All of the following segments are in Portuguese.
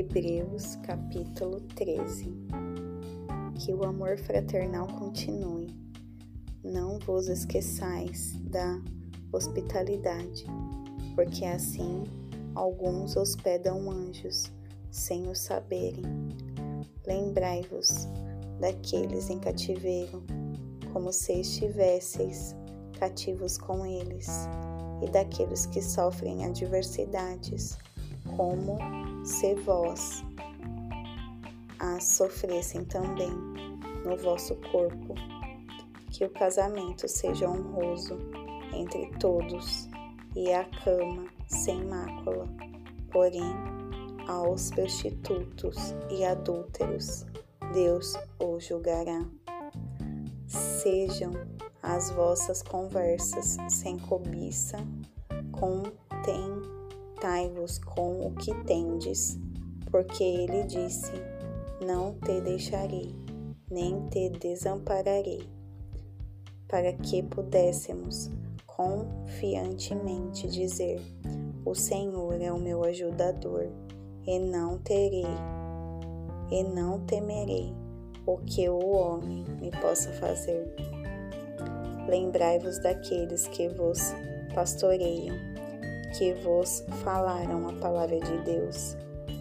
Hebreus capítulo 13 Que o amor fraternal continue. Não vos esqueçais da hospitalidade, porque assim alguns hospedam anjos sem o saberem. Lembrai-vos daqueles em cativeiro, como se estivesseis cativos com eles, e daqueles que sofrem adversidades, como se vós as sofressem também no vosso corpo. Que o casamento seja honroso entre todos e a cama sem mácula. Porém, aos prostitutos e adúlteros, Deus o julgará. Sejam as vossas conversas sem cobiça, contentai-vos com o que tendes, porque ele disse: Não te deixarei, nem te desampararei, para que pudéssemos confiantemente dizer: O Senhor é o meu ajudador, e não terei, e não temerei o que o homem me possa fazer. Lembrai-vos daqueles que vos pastoreiam, que vos falaram a palavra de Deus,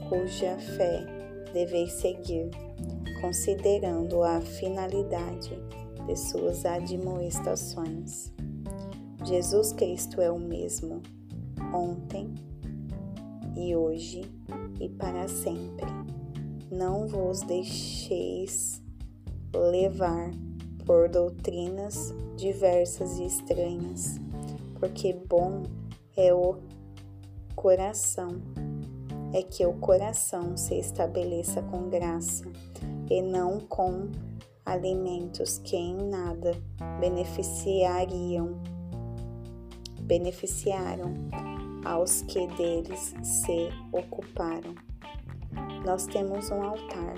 cuja fé deveis seguir, considerando a finalidade de suas admoestações. Jesus Cristo é o mesmo, ontem e hoje e para sempre. Não vos deixeis levar por doutrinas diversas e estranhas, porque bom é o coração, é que o coração se estabeleça com graça e não com alimentos que em nada beneficiariam beneficiaram aos que deles se ocuparam. Nós temos um altar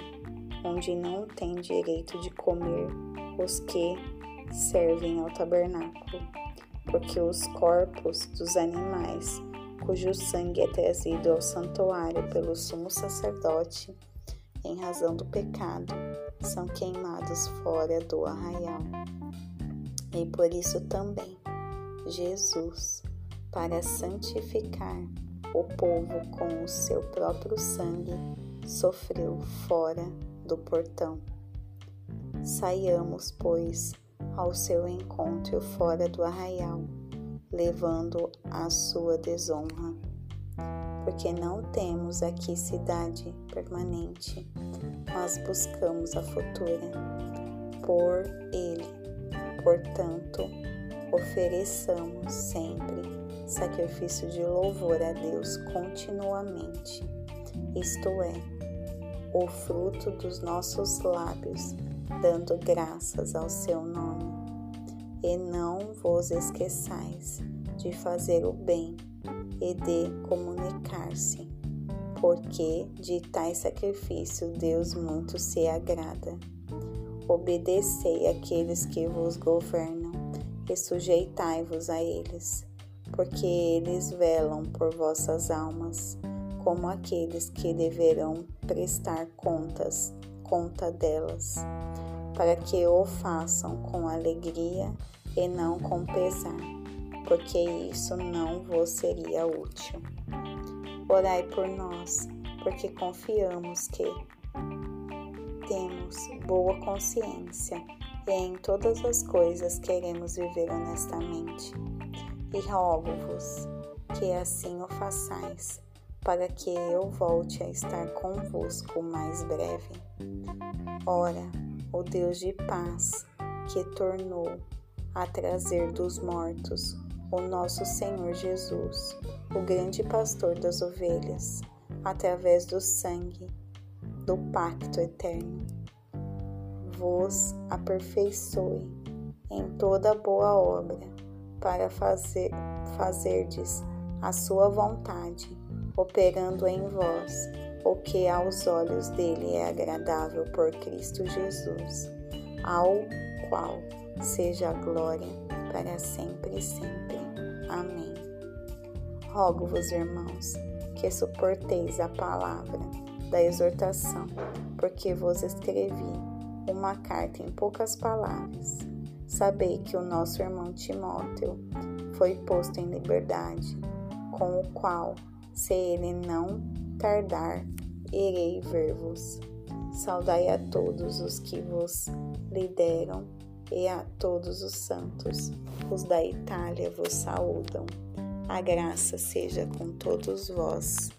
onde não tem direito de comer os que servem ao tabernáculo, porque os corpos dos animais, cujo sangue é trazido ao santuário pelo sumo sacerdote, em razão do pecado, são queimados fora do arraial. E por isso também Jesus, para santificar o povo com o seu próprio sangue, sofreu fora do portão. Saiamos, pois, ao seu encontro fora do arraial, levando a sua desonra. Porque não temos aqui cidade permanente, mas buscamos a futura. Por ele, portanto, ofereçamos sempre sacrifício de louvor a Deus continuamente, isto é, o fruto dos nossos lábios, dando graças ao seu nome. E não vos esqueçais de fazer o bem e de comunicar-se, porque de tais sacrifício Deus muito se agrada. Obedecei àqueles que vos governam e sujeitai-vos a eles, porque eles velam por vossas almas, como aqueles que deverão prestar contas, conta delas, para que o façam com alegria e não com pesar, porque isso não vos seria útil. Orai por nós, porque confiamos que temos boa consciência e em todas as coisas queremos viver honestamente. E rogo-vos que assim o façais, para que eu volte a estar convosco mais breve. Ora, o Deus de paz, que tornou a trazer dos mortos o nosso Senhor Jesus, o grande pastor das ovelhas, através do sangue do pacto eterno. Vos aperfeiçoe em toda boa obra, para fazer, fazerdes a sua vontade, operando em vós o que aos olhos dele é agradável por Cristo Jesus, ao qual seja a glória para sempre e sempre. Amém. Rogo-vos, irmãos, que suporteis a palavra da exortação, porque vos escrevi uma carta em poucas palavras. Sabei que o nosso irmão Timóteo foi posto em liberdade, com o qual, se ele não tardar, irei ver-vos. Saudai a todos os que vos lideram e a todos os santos. Os da Itália vos saúdam. A graça seja com todos vós.